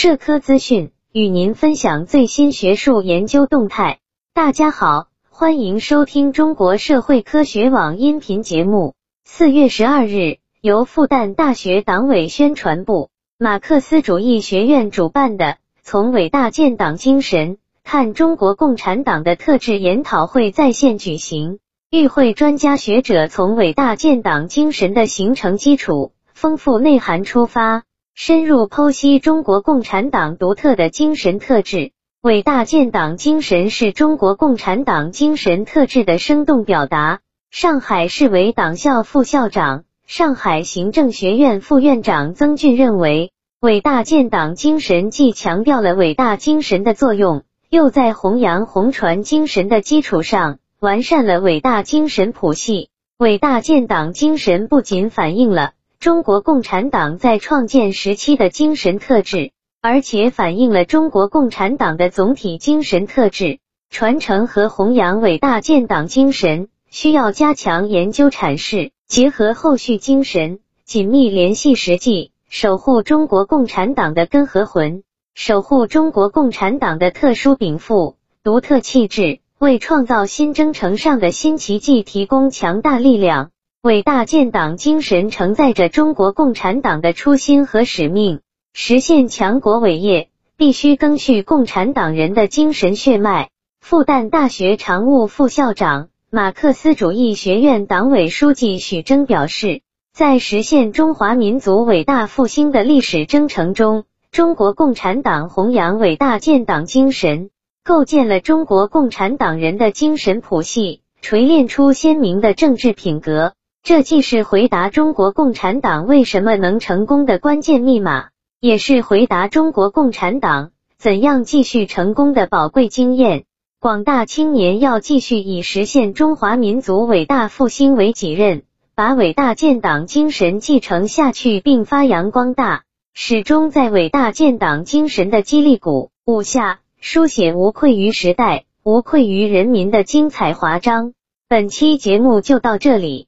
社科资讯，与您分享最新学术研究动态。大家好，欢迎收听中国社会科学网音频节目。四月十二日，由复旦大学党委宣传部、马克思主义学院主办的《从伟大建党精神看中国共产党》的特制研讨会在线举行。与会专家学者从伟大建党精神的形成基础。丰富内涵出发，深入剖析中国共产党独特的精神特质。伟大建党精神是中国共产党精神特质的生动表达。上海市委党校副校长、上海行政学院副院长曾俊认为，伟大建党精神既强调了伟大精神的作用，又在弘扬红传精神的基础上，完善了伟大精神谱系。伟大建党精神不仅反映了中国共产党在创建时期的精神特质，而且反映了中国共产党的总体精神特质。传承和弘扬伟大建党精神，需要加强研究阐释，结合后续精神，紧密联系实际，守护中国共产党的根和魂，守护中国共产党的特殊禀赋、独特气质，为创造新征程上的新奇迹提供强大力量。伟大建党精神承载着中国共产党的初心和使命，实现强国伟业必须赓续共产党人的精神血脉。复旦大学常务副校长、马克思主义学院党委书记许征表示，在实现中华民族伟大复兴的历史征程中，中国共产党弘扬伟大建党精神，构建了中国共产党人的精神谱系，锤炼出鲜明的政治品格。这既是回答中国共产党为什么能成功的关键密码，也是回答中国共产党怎样继续成功的宝贵经验。广大青年要继续以实现中华民族伟大复兴为己任，把伟大建党精神继承下去并发扬光大，始终在伟大建党精神的激励鼓舞下，书写无愧于时代、无愧于人民的精彩华章。本期节目就到这里。